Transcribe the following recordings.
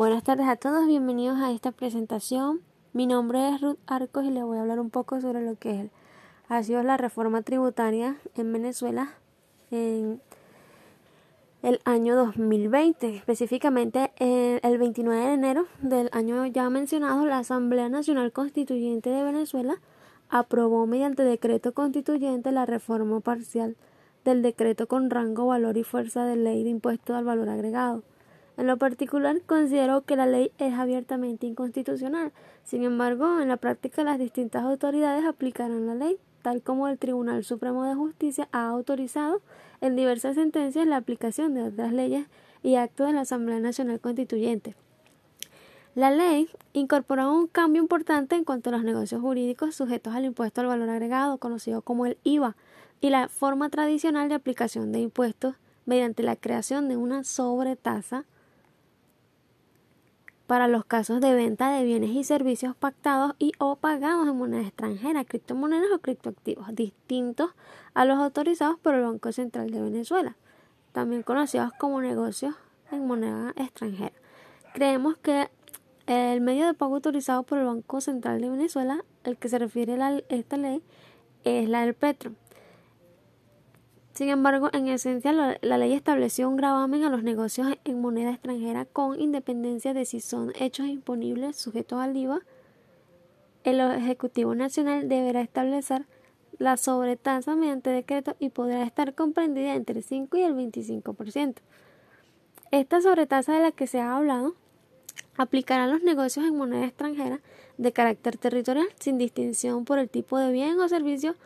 Buenas tardes a todos, bienvenidos a esta presentación. Mi nombre es Ruth Arcos y les voy a hablar un poco sobre lo que es, ha sido la reforma tributaria en Venezuela en el año 2020. Específicamente el 29 de enero del año ya mencionado, la Asamblea Nacional Constituyente de Venezuela aprobó mediante decreto constituyente la reforma parcial del decreto con rango, valor y fuerza de ley de impuesto al valor agregado. En lo particular, considero que la ley es abiertamente inconstitucional. Sin embargo, en la práctica las distintas autoridades aplicarán la ley, tal como el Tribunal Supremo de Justicia ha autorizado en diversas sentencias la aplicación de otras leyes y actos de la Asamblea Nacional Constituyente. La ley incorpora un cambio importante en cuanto a los negocios jurídicos sujetos al impuesto al valor agregado, conocido como el IVA, y la forma tradicional de aplicación de impuestos mediante la creación de una sobretasa para los casos de venta de bienes y servicios pactados y o pagados en moneda extranjera, criptomonedas o criptoactivos, distintos a los autorizados por el Banco Central de Venezuela, también conocidos como negocios en moneda extranjera. Creemos que el medio de pago autorizado por el Banco Central de Venezuela, el que se refiere esta ley, es la del Petro. Sin embargo, en esencia, la, ley estableció un gravamen a los negocios en moneda extranjera con independencia de si son hechos imponibles sujetos al IVA. El Ejecutivo Nacional deberá establecer la sobretasa mediante decreto y podrá estar comprendida entre el 5 y el 25%. Esta sobretasa de la que se ha hablado aplicará a los negocios en moneda extranjera de carácter territorial sin distinción por el tipo de bien o servicio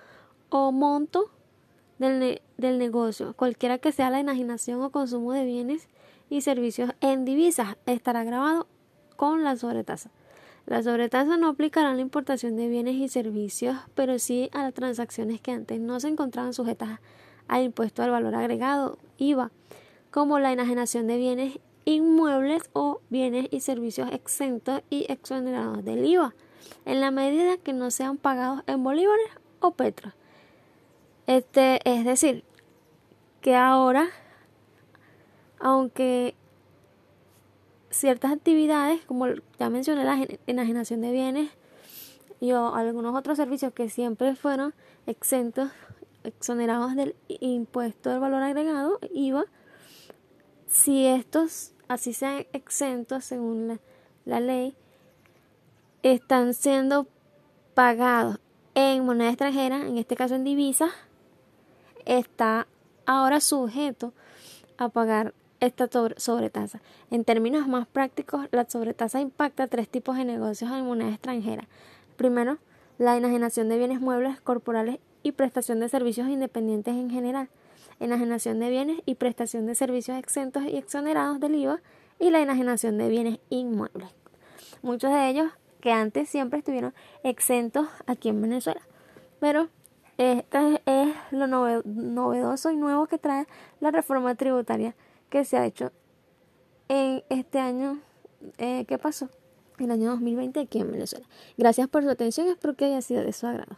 o monto del, del negocio, cualquiera que sea la enajenación o consumo de bienes y servicios en divisas, estará grabado con la sobretasa. La sobretasa no aplicará a la importación de bienes y servicios, pero sí a las transacciones que antes no se encontraban sujetas al impuesto al valor agregado, IVA, como la enajenación de bienes inmuebles o bienes y servicios exentos y exonerados del IVA, en la medida que no sean pagados en bolívares o petros. Este, es decir, que ahora, aunque ciertas actividades, como ya mencioné, la enajenación de bienes y algunos otros servicios que siempre fueron exentos, exonerados del impuesto del valor agregado, IVA, si estos así sean exentos según la, la ley, están siendo pagados en moneda extranjera, en este caso en divisas, está ahora sujeto a pagar esta sobretasa. En términos más prácticos, la sobretasa impacta tres tipos de negocios en moneda extranjera. Primero, la enajenación de bienes muebles corporales y prestación de servicios independientes en general, enajenación de bienes y prestación de servicios exentos y exonerados del IVA y la enajenación de bienes inmuebles. Muchos de ellos que antes siempre estuvieron exentos aquí en Venezuela, pero este es lo novedoso y nuevo que trae la reforma tributaria que se ha hecho en este año eh, que pasó, el año 2020 aquí en Venezuela. Gracias por su atención, espero que haya sido de su agrado.